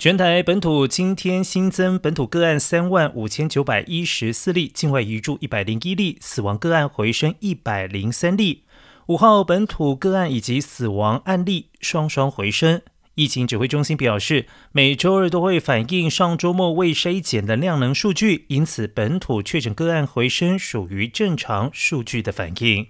全台本土今天新增本土个案三万五千九百一十四例，境外移入一百零一例，死亡个案回升一百零三例。五号本土个案以及死亡案例双双回升。疫情指挥中心表示，每周二都会反映上周末未筛检的量能数据，因此本土确诊个案回升属于正常数据的反应。